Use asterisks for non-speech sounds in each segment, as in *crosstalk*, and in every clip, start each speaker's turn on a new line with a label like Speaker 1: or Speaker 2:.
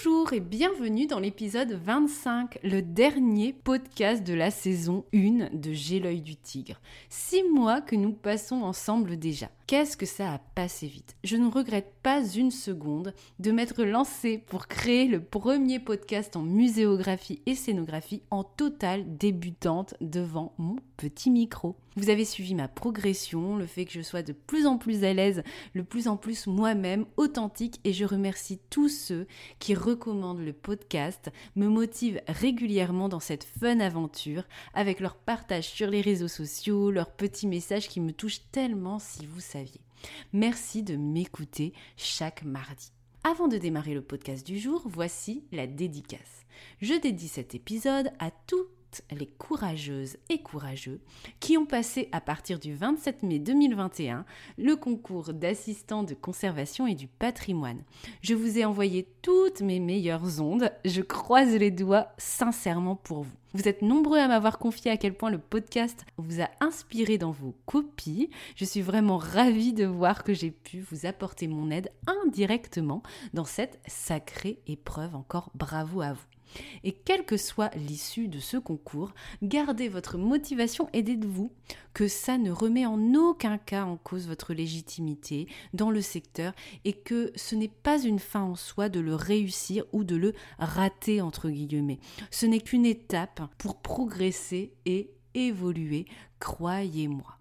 Speaker 1: Bonjour et bienvenue dans l'épisode 25, le dernier podcast de la saison 1 de J'ai l'œil du tigre. Six mois que nous passons ensemble déjà. Qu'est-ce que ça a passé vite? Je ne regrette pas une seconde de m'être lancée pour créer le premier podcast en muséographie et scénographie en totale débutante devant mon petit micro. Vous avez suivi ma progression, le fait que je sois de plus en plus à l'aise, le plus en plus moi-même, authentique, et je remercie tous ceux qui recommandent le podcast, me motivent régulièrement dans cette fun aventure, avec leur partage sur les réseaux sociaux, leurs petits messages qui me touchent tellement si vous Merci de m'écouter chaque mardi. Avant de démarrer le podcast du jour, voici la dédicace. Je dédie cet épisode à les courageuses et courageux qui ont passé à partir du 27 mai 2021 le concours d'assistant de conservation et du patrimoine. Je vous ai envoyé toutes mes meilleures ondes, je croise les doigts sincèrement pour vous. Vous êtes nombreux à m'avoir confié à quel point le podcast vous a inspiré dans vos copies. Je suis vraiment ravie de voir que j'ai pu vous apporter mon aide indirectement dans cette sacrée épreuve. Encore bravo à vous. Et quelle que soit l'issue de ce concours, gardez votre motivation et dites-vous que ça ne remet en aucun cas en cause votre légitimité dans le secteur et que ce n'est pas une fin en soi de le réussir ou de le rater entre guillemets. Ce n'est qu'une étape pour progresser et évoluer, croyez-moi.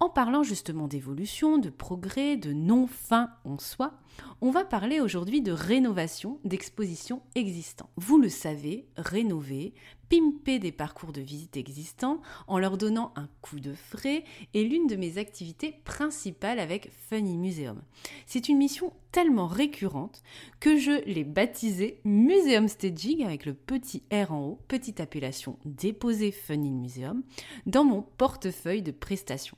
Speaker 1: En parlant justement d'évolution, de progrès, de non-fin en soi, on va parler aujourd'hui de rénovation d'expositions existantes. Vous le savez, rénover, pimper des parcours de visite existants en leur donnant un coup de frais est l'une de mes activités principales avec Funny Museum. C'est une mission tellement récurrente que je l'ai baptisée Museum Staging avec le petit R en haut, petite appellation déposée Funny Museum, dans mon portefeuille de prestations.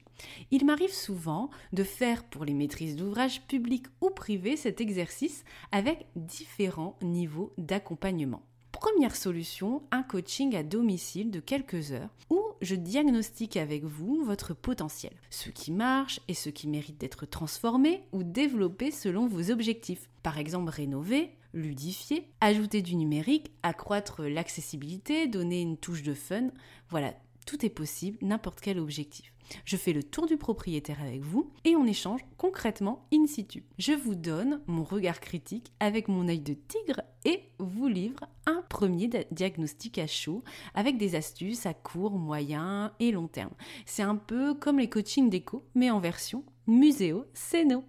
Speaker 1: Il m'arrive souvent de faire pour les maîtrises d'ouvrage publics ou privés cet exercice avec différents niveaux d'accompagnement. Première solution, un coaching à domicile de quelques heures où je diagnostique avec vous votre potentiel, ce qui marche et ce qui mérite d'être transformé ou développé selon vos objectifs. Par exemple, rénover, ludifier, ajouter du numérique, accroître l'accessibilité, donner une touche de fun. Voilà, tout est possible, n'importe quel objectif. Je fais le tour du propriétaire avec vous et on échange concrètement in situ. Je vous donne mon regard critique avec mon œil de tigre et vous livre un premier diagnostic à chaud avec des astuces à court, moyen et long terme. C'est un peu comme les coachings d'éco mais en version muséo Céno.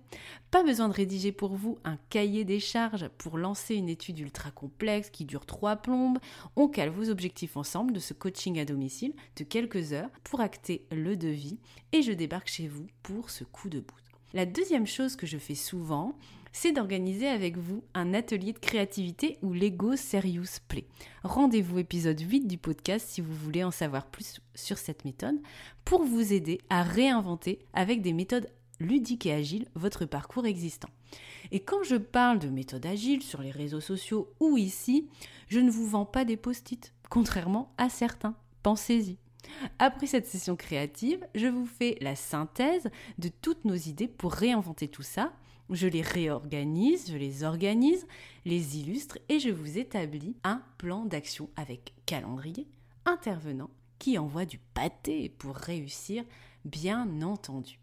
Speaker 1: Pas besoin de rédiger pour vous un cahier des charges pour lancer une étude ultra complexe qui dure trois plombes. On cale vos objectifs ensemble de ce coaching à domicile de quelques heures pour acter le devis et je débarque chez vous pour ce coup de bout. La deuxième chose que je fais souvent, c'est d'organiser avec vous un atelier de créativité ou Lego Serious Play. Rendez-vous épisode 8 du podcast si vous voulez en savoir plus sur cette méthode pour vous aider à réinventer avec des méthodes ludique et agile votre parcours existant. Et quand je parle de méthode agile sur les réseaux sociaux ou ici, je ne vous vends pas des post-it, contrairement à certains. Pensez-y. Après cette session créative, je vous fais la synthèse de toutes nos idées pour réinventer tout ça. Je les réorganise, je les organise, les illustre et je vous établis un plan d'action avec calendrier, intervenant qui envoie du pâté pour réussir, bien entendu.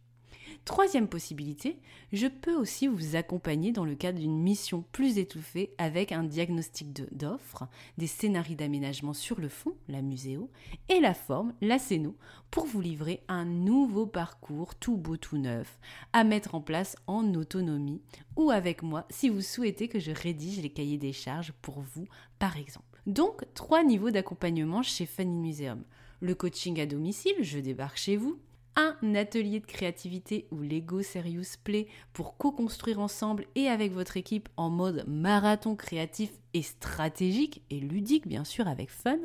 Speaker 1: Troisième possibilité, je peux aussi vous accompagner dans le cadre d'une mission plus étouffée avec un diagnostic d'offres, des scénarios d'aménagement sur le fond, la muséo, et la forme, la scéno, pour vous livrer un nouveau parcours tout beau, tout neuf, à mettre en place en autonomie ou avec moi si vous souhaitez que je rédige les cahiers des charges pour vous, par exemple. Donc, trois niveaux d'accompagnement chez Funny Museum. Le coaching à domicile, je débarque chez vous, un atelier de créativité ou Lego Serious Play pour co-construire ensemble et avec votre équipe en mode marathon créatif et stratégique et ludique bien sûr avec fun.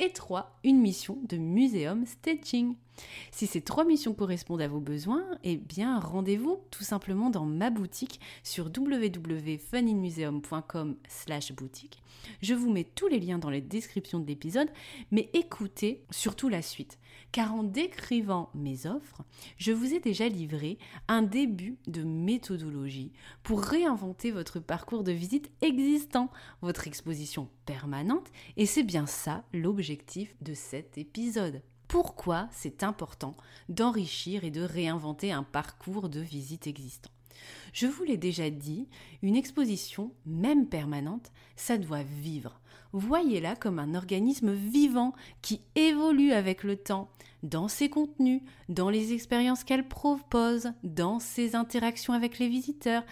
Speaker 1: Et 3. Une mission de muséum staging. Si ces trois missions correspondent à vos besoins, eh bien rendez-vous tout simplement dans ma boutique sur www.funinmuseum.com slash boutique. Je vous mets tous les liens dans les descriptions de l'épisode, mais écoutez surtout la suite, car en décrivant mes offres, je vous ai déjà livré un début de méthodologie pour réinventer votre parcours de visite existant, votre exposition permanente, et c'est bien ça l'objectif de cet épisode pourquoi c'est important d'enrichir et de réinventer un parcours de visite existant. Je vous l'ai déjà dit, une exposition, même permanente, ça doit vivre. Voyez-la comme un organisme vivant qui évolue avec le temps, dans ses contenus, dans les expériences qu'elle propose, dans ses interactions avec les visiteurs,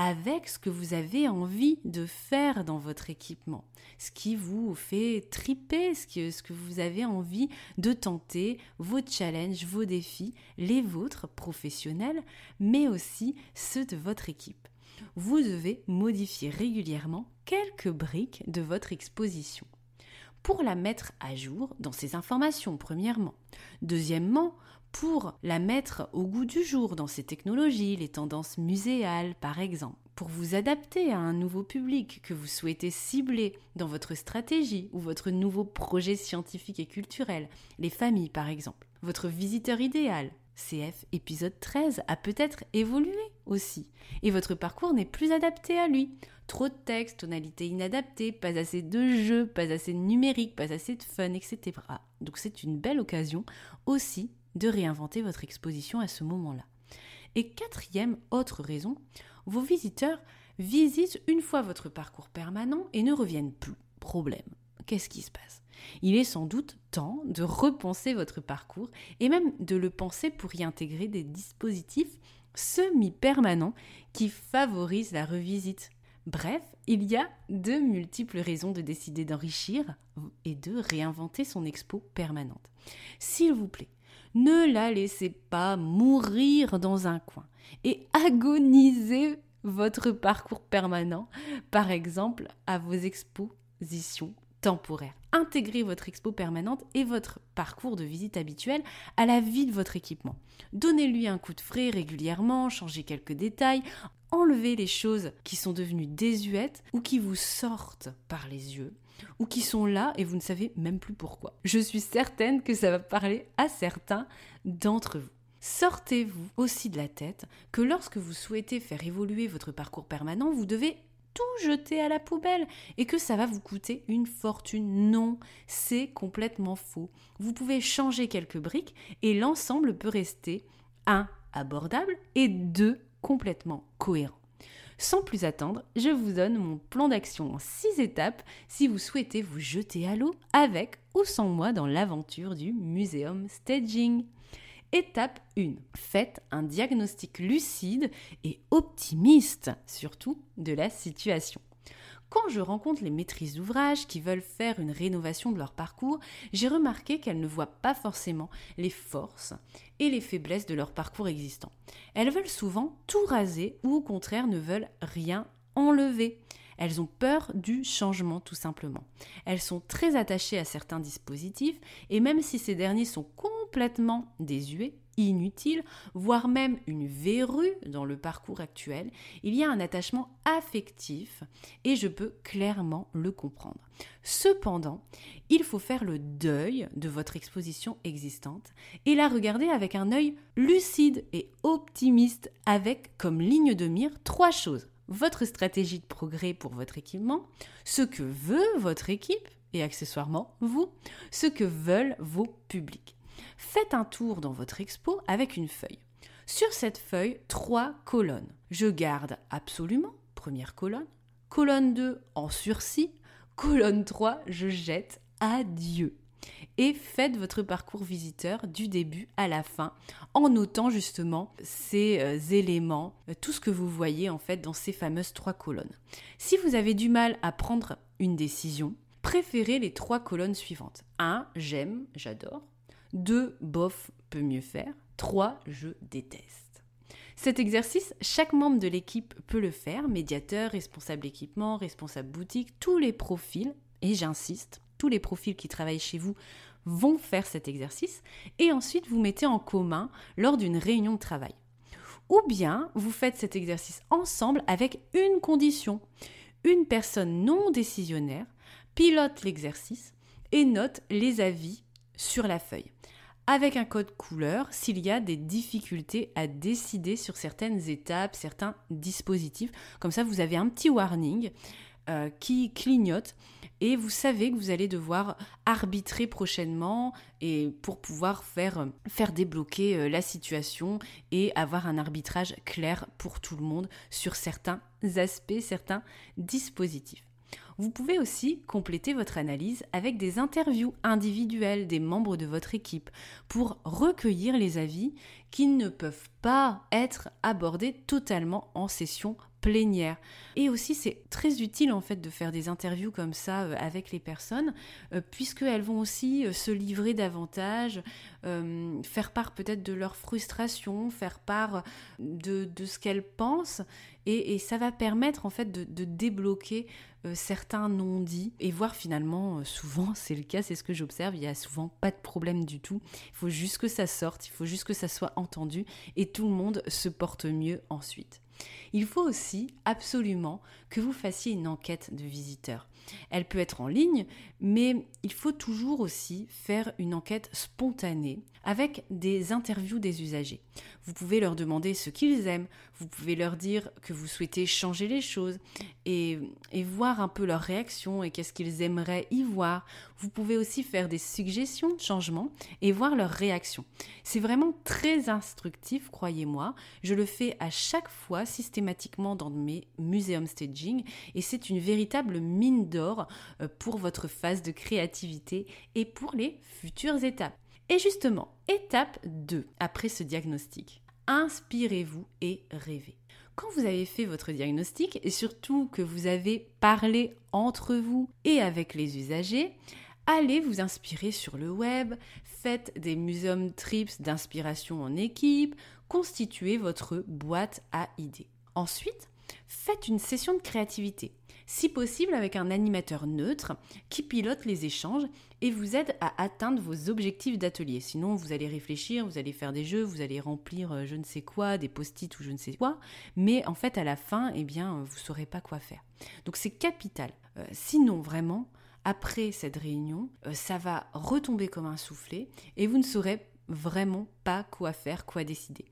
Speaker 1: avec ce que vous avez envie de faire dans votre équipement, ce qui vous fait triper, ce que, ce que vous avez envie de tenter, vos challenges, vos défis, les vôtres professionnels, mais aussi ceux de votre équipe. Vous devez modifier régulièrement quelques briques de votre exposition pour la mettre à jour dans ses informations, premièrement. Deuxièmement, pour la mettre au goût du jour dans ces technologies, les tendances muséales par exemple, pour vous adapter à un nouveau public que vous souhaitez cibler dans votre stratégie ou votre nouveau projet scientifique et culturel, les familles par exemple. Votre visiteur idéal, CF épisode 13, a peut-être évolué et votre parcours n'est plus adapté à lui. Trop de texte, tonalité inadaptée, pas assez de jeux, pas assez de numérique, pas assez de fun, etc. Donc c'est une belle occasion aussi de réinventer votre exposition à ce moment-là. Et quatrième autre raison, vos visiteurs visitent une fois votre parcours permanent et ne reviennent plus. Problème. Qu'est-ce qui se passe? Il est sans doute temps de repenser votre parcours et même de le penser pour y intégrer des dispositifs semi-permanents qui favorisent la revisite. Bref, il y a de multiples raisons de décider d'enrichir et de réinventer son expo permanente. S'il vous plaît, ne la laissez pas mourir dans un coin et agonisez votre parcours permanent, par exemple à vos expositions temporaires. Intégrez votre expo permanente et votre parcours de visite habituel à la vie de votre équipement. Donnez-lui un coup de frais régulièrement, changez quelques détails, enlevez les choses qui sont devenues désuètes ou qui vous sortent par les yeux ou qui sont là et vous ne savez même plus pourquoi. Je suis certaine que ça va parler à certains d'entre vous. Sortez-vous aussi de la tête que lorsque vous souhaitez faire évoluer votre parcours permanent, vous devez tout jeter à la poubelle et que ça va vous coûter une fortune. Non, c'est complètement faux. Vous pouvez changer quelques briques et l'ensemble peut rester un abordable et deux complètement cohérent. Sans plus attendre, je vous donne mon plan d'action en 6 étapes si vous souhaitez vous jeter à l'eau avec ou sans moi dans l'aventure du muséum staging. Étape 1. Faites un diagnostic lucide et optimiste, surtout de la situation. Quand je rencontre les maîtrises d'ouvrage qui veulent faire une rénovation de leur parcours, j'ai remarqué qu'elles ne voient pas forcément les forces et les faiblesses de leur parcours existant. Elles veulent souvent tout raser ou au contraire ne veulent rien enlever. Elles ont peur du changement tout simplement. Elles sont très attachées à certains dispositifs et même si ces derniers sont complètement désuets, inutile, voire même une verrue dans le parcours actuel, il y a un attachement affectif et je peux clairement le comprendre. Cependant, il faut faire le deuil de votre exposition existante et la regarder avec un œil lucide et optimiste avec comme ligne de mire trois choses. Votre stratégie de progrès pour votre équipement, ce que veut votre équipe et accessoirement vous, ce que veulent vos publics. Faites un tour dans votre expo avec une feuille. Sur cette feuille, trois colonnes. Je garde absolument, première colonne. Colonne 2, en sursis. Colonne 3, je jette adieu et faites votre parcours visiteur du début à la fin en notant justement ces euh, éléments, euh, tout ce que vous voyez en fait dans ces fameuses trois colonnes. Si vous avez du mal à prendre une décision, préférez les trois colonnes suivantes. 1. J'aime, j'adore. 2. Bof, peut mieux faire. 3. Je déteste. Cet exercice, chaque membre de l'équipe peut le faire, médiateur, responsable équipement, responsable boutique, tous les profils, et j'insiste, tous les profils qui travaillent chez vous vont faire cet exercice et ensuite vous mettez en commun lors d'une réunion de travail. Ou bien vous faites cet exercice ensemble avec une condition. Une personne non décisionnaire pilote l'exercice et note les avis sur la feuille avec un code couleur s'il y a des difficultés à décider sur certaines étapes, certains dispositifs. Comme ça, vous avez un petit warning euh, qui clignote et vous savez que vous allez devoir arbitrer prochainement et pour pouvoir faire, débloquer euh, la situation et avoir un arbitrage clair pour tout le monde sur certains aspects, certains dispositifs. Vous pouvez aussi compléter votre analyse avec des interviews individuelles des membres de votre équipe pour recueillir les avis qui ne peuvent pas être abordés totalement en session plénière. Et aussi, c'est très utile en fait de faire des interviews comme ça euh, avec les personnes, euh, puisqu'elles vont aussi euh, se livrer davantage, faire part peut-être de leur frustration, faire part de, de ce qu'elles pensent, et, ça va permettre en fait de, débloquer certains non-dits et voir finalement, souvent *laughs* c'est le cas, c'est ce que j'observe, il y a souvent pas de problème du tout. Il faut juste que ça sorte, il faut juste que ça soit entendu et tout le monde se porte mieux ensuite. Il faut aussi absolument que vous fassiez une enquête de visiteurs. Elle peut être en ligne, mais il faut toujours aussi faire une enquête spontanée avec des interviews des usagers. Vous pouvez leur demander ce qu'ils aiment, vous pouvez leur dire que vous souhaitez changer les choses et, voir un peu leur réaction et qu'est-ce qu'ils aimeraient y voir. Vous pouvez aussi faire des suggestions de changement et voir leur réaction. C'est vraiment très instructif, croyez-moi. Je le fais à chaque fois systématiquement dans mes muséums staging et c'est une véritable mine euh, pour votre phase de créativité et pour les futures étapes. Et justement, étape 2 après ce diagnostic. Inspirez-vous et rêvez. Quand vous avez fait votre diagnostic et surtout que vous avez parlé entre vous et avec les usagers, allez vous inspirer sur le web, faites des museum trips d'inspiration en équipe, constituez votre boîte à idées. Ensuite, faites une session de créativité si possible avec un animateur neutre qui pilote les échanges et vous aide à atteindre vos objectifs d'atelier. Sinon, vous allez réfléchir, vous allez faire des jeux, vous allez remplir euh, je ne sais quoi, des post-it ou je ne sais quoi, mais en fait, à la fin, eh bien, vous ne saurez pas quoi faire. Donc, c'est capital. Euh, sinon, vraiment, après cette réunion, euh, ça va retomber comme un soufflet et vous ne saurez vraiment pas quoi faire, quoi décider.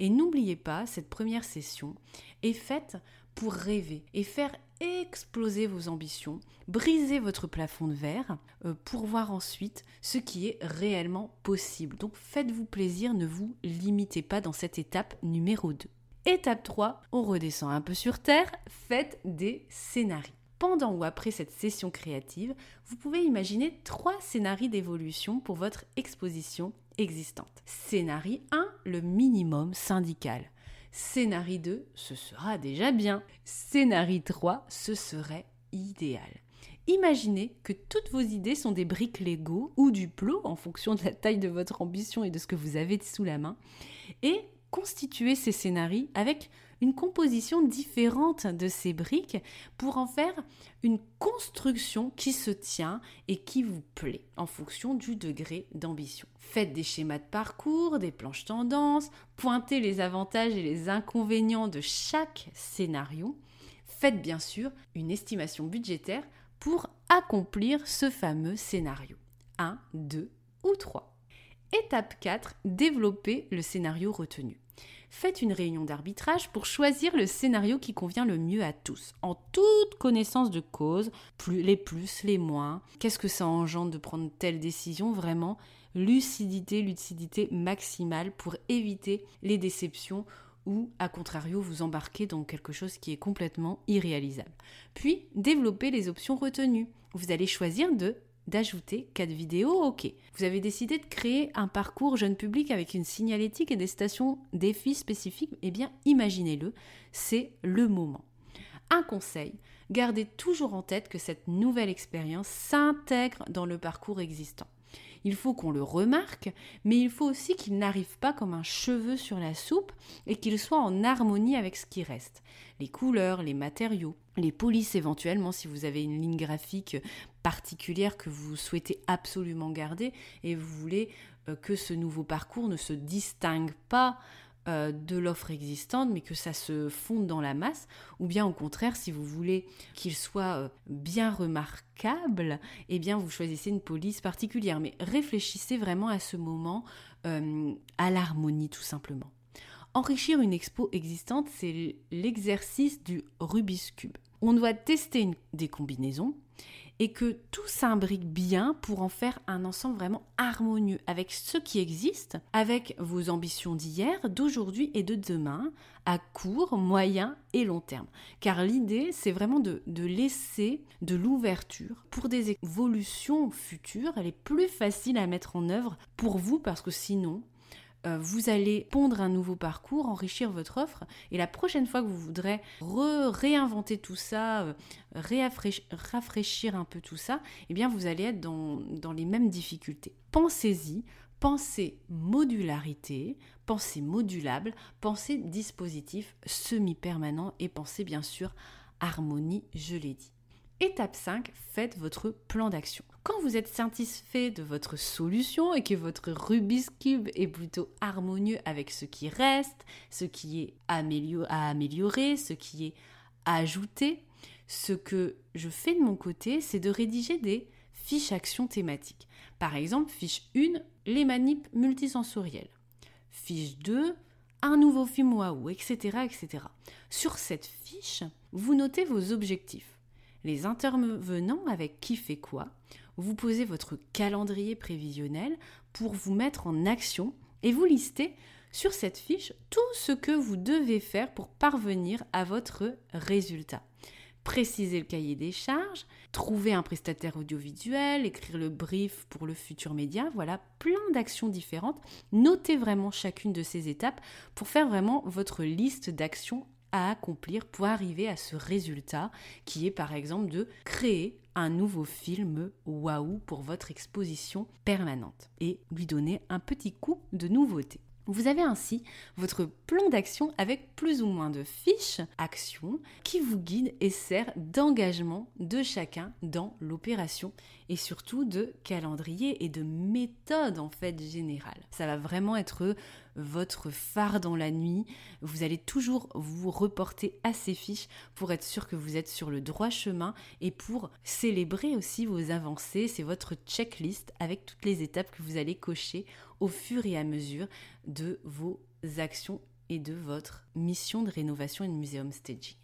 Speaker 1: Et n'oubliez pas, cette première session est faite pour rêver et faire exploser vos ambitions, briser votre plafond de verre euh, pour voir ensuite ce qui est réellement possible. Donc faites-vous plaisir, ne vous limitez pas dans cette étape numéro 2. Étape 3, on redescend un peu sur terre, faites des scénarios. Pendant ou après cette session créative, vous pouvez imaginer trois scénarios d'évolution pour votre exposition existante. Scénario 1, le minimum syndical. Scénario 2, ce sera déjà bien. Scénario 3, ce serait idéal. Imaginez que toutes vos idées sont des briques Lego ou du plot en fonction de la taille de votre ambition et de ce que vous avez sous la main. Et constituez ces scénarios avec une composition différente de ces briques pour en faire une construction qui se tient et qui vous plaît en fonction du degré d'ambition. Faites des schémas de parcours, des planches tendances, pointez les avantages et les inconvénients de chaque scénario. Faites bien sûr une estimation budgétaire pour accomplir ce fameux scénario. 1, 2 ou 3. Étape 4, développer le scénario retenu faites une réunion d'arbitrage pour choisir le scénario qui convient le mieux à tous, en toute connaissance de cause, les plus, les moins, qu'est-ce que ça engendre de prendre telle décision, vraiment, lucidité, lucidité maximale pour éviter les déceptions ou à contrario vous embarquer dans quelque chose qui est complètement irréalisable. Puis développer les options retenues. Vous allez choisir de d'ajouter quatre vidéos, ok. Vous avez décidé de créer un parcours jeune public avec une signalétique et des stations défis spécifiques, eh bien imaginez-le, c'est le moment. Un conseil, gardez toujours en tête que cette nouvelle expérience s'intègre dans le parcours existant. Il faut qu'on le remarque, mais il faut aussi qu'il n'arrive pas comme un cheveu sur la soupe et qu'il soit en harmonie avec ce qui reste. Les couleurs, les matériaux, les polices éventuellement si vous avez une ligne graphique particulière que vous souhaitez absolument garder et vous voulez euh, que ce nouveau parcours ne se distingue pas euh, de l'offre existante, mais que ça se fonde dans la masse, ou bien au contraire, si vous voulez qu'il soit euh, bien remarquable, eh bien vous choisissez une police particulière. Mais réfléchissez vraiment à ce moment à l'harmonie tout simplement. Enrichir une expo existante, c'est l'exercice du Rubik's Cube. On doit tester des combinaisons et que tout s'imbrique bien pour en faire un ensemble vraiment harmonieux avec ce qui existe, avec vos ambitions d'hier, d'aujourd'hui et de demain, à court, moyen et long terme. Car l'idée, c'est vraiment de, laisser de l'ouverture pour des évolutions futures. Elle est plus facile à mettre en œuvre pour vous parce que sinon, vous allez pondre un nouveau parcours, enrichir votre offre, et la prochaine fois que vous voudrez réinventer tout ça, euh, rafraîchir un peu tout ça, eh bien vous allez être dans, dans les mêmes difficultés. Pensez-y, pensez modularité, pensez modulable, pensez dispositif semi-permanent et pensez bien sûr harmonie, je l'ai dit. Étape 5, faites votre plan d'action. Quand vous êtes satisfait de votre solution et que votre Rubik's Cube est plutôt harmonieux avec ce qui reste, ce qui est à améliorer, ce qui est à ajouter, ce que je fais de mon côté, c'est de rédiger des fiches actions thématiques. Par exemple, fiche 1, les manips multisensorielles. Fiche 2, un nouveau film waouh, etc., etc. Sur cette fiche, vous notez vos objectifs les intervenants avec qui fait quoi, vous posez votre calendrier prévisionnel pour vous mettre en action et vous listez sur cette fiche tout ce que vous devez faire pour parvenir à votre résultat. Préciser le cahier des charges, trouver un prestataire audiovisuel, écrire le brief pour le futur média, voilà plein d'actions différentes. Notez vraiment chacune de ces étapes pour faire vraiment votre liste d'actions à accomplir pour arriver à ce résultat qui est par exemple de créer un nouveau film waouh pour votre exposition permanente et lui donner un petit coup de nouveauté. Vous avez ainsi votre plan d'action avec plus ou moins de fiches actions qui vous guident et sert d'engagement de chacun dans l'opération et surtout de calendrier et de méthode en fait générale. Ça va vraiment être votre phare dans la nuit. Vous allez toujours vous reporter à ces fiches pour être sûr que vous êtes sur le droit chemin et pour célébrer aussi vos avancées. C'est votre checklist avec toutes les étapes que vous allez cocher au fur et à mesure de vos actions et de votre mission de rénovation et de muséum staging.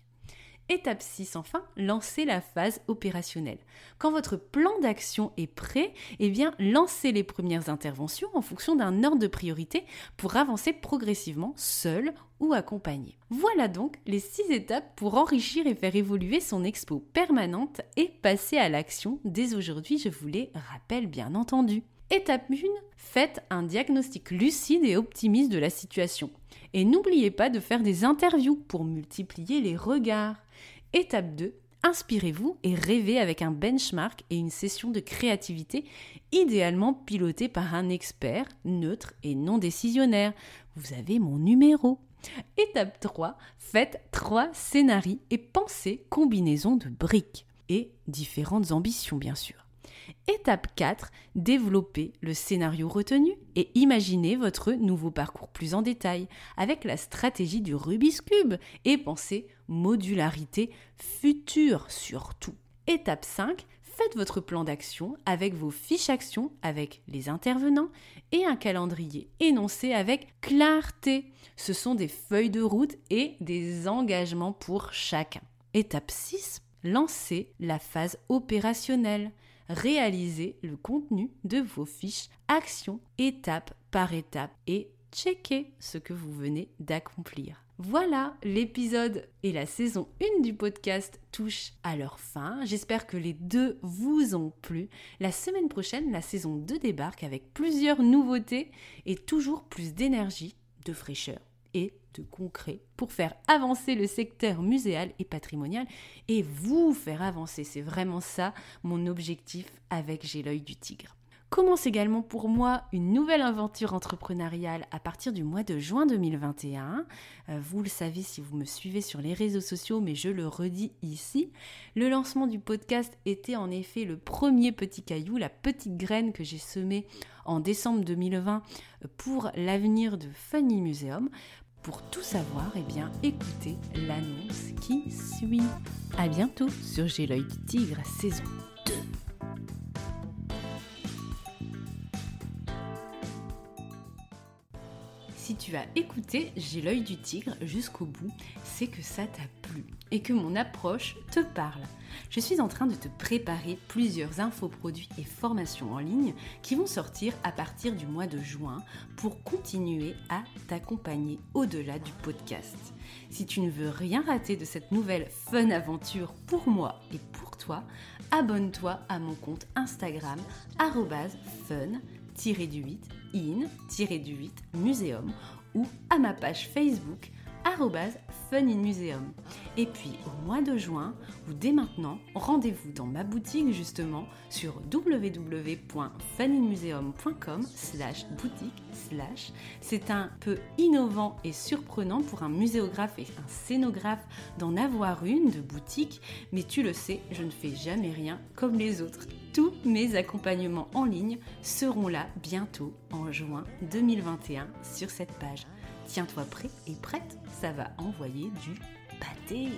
Speaker 1: Étape 6 enfin, lancez la phase opérationnelle. Quand votre plan d'action est prêt, eh bien lancez les premières interventions en fonction d'un ordre de priorité pour avancer progressivement seul ou accompagné. Voilà donc les 6 étapes pour enrichir et faire évoluer son expo permanente et passer à l'action dès aujourd'hui, je vous les rappelle bien entendu. Étape 1, faites un diagnostic lucide et optimiste de la situation. Et n'oubliez pas de faire des interviews pour multiplier les regards. Étape 2, inspirez-vous et rêvez avec un benchmark et une session de créativité, idéalement pilotée par un expert neutre et non décisionnaire. Vous avez mon numéro. Étape 3, faites trois scénarios et pensez combinaison de briques et différentes ambitions bien sûr. Étape 4, développez le scénario retenu et imaginez votre nouveau parcours plus en détail avec la stratégie du Rubik's Cube et pensez modularité future surtout. Étape 5, faites votre plan d'action avec vos fiches actions, avec les intervenants et un calendrier énoncé avec clarté. Ce sont des feuilles de route et des engagements pour chacun. Étape 6, lancez la phase opérationnelle réaliser le contenu de vos fiches action étape par étape et checker ce que vous venez d'accomplir. Voilà, l'épisode et la saison 1 du podcast touchent à leur fin. J'espère que les deux vous ont plu. La semaine prochaine, la saison 2 débarque avec plusieurs nouveautés et toujours plus d'énergie, de fraîcheur de concret pour faire avancer le secteur muséal et patrimonial et vous faire avancer. C'est vraiment ça mon objectif avec J'ai l'œil du tigre. Commence également pour moi une nouvelle aventure entrepreneuriale à partir du mois de juin 2021. Euh, vous le savez si vous me suivez sur les réseaux sociaux, mais je le redis ici. Le lancement du podcast était en effet le premier petit caillou, la petite graine que j'ai semée en décembre 2020 pour l'avenir de Funny Museum. Pour tout savoir, eh bien, écoutez l'annonce qui suit. À bientôt sur J'ai du tigre saison Si tu as écouté J'ai l'œil du tigre jusqu'au bout, c'est que ça t'a plu et que mon approche te parle. Je suis en train de te préparer plusieurs infoproduits et formations en ligne qui vont sortir à partir du mois de juin pour continuer à t'accompagner au-delà du podcast. Si tu ne veux rien rater de cette nouvelle fun aventure pour moi et pour toi, abonne-toi à mon compte Instagram fun du 8 in-du-8 muséum ou à ma page Facebook Fun in Museum. Et puis au mois de juin, ou dès maintenant, rendez-vous dans ma boutique justement sur www.funinmuseum.com slash boutique slash. C'est un peu innovant et surprenant pour un muséographe et un scénographe d'en avoir une de boutique, mais tu le sais, je ne fais jamais rien comme les autres. Tous mes accompagnements en ligne seront là bientôt en juin 2021 sur cette page. Tiens-toi prêt et prête, ça va envoyer du pâté.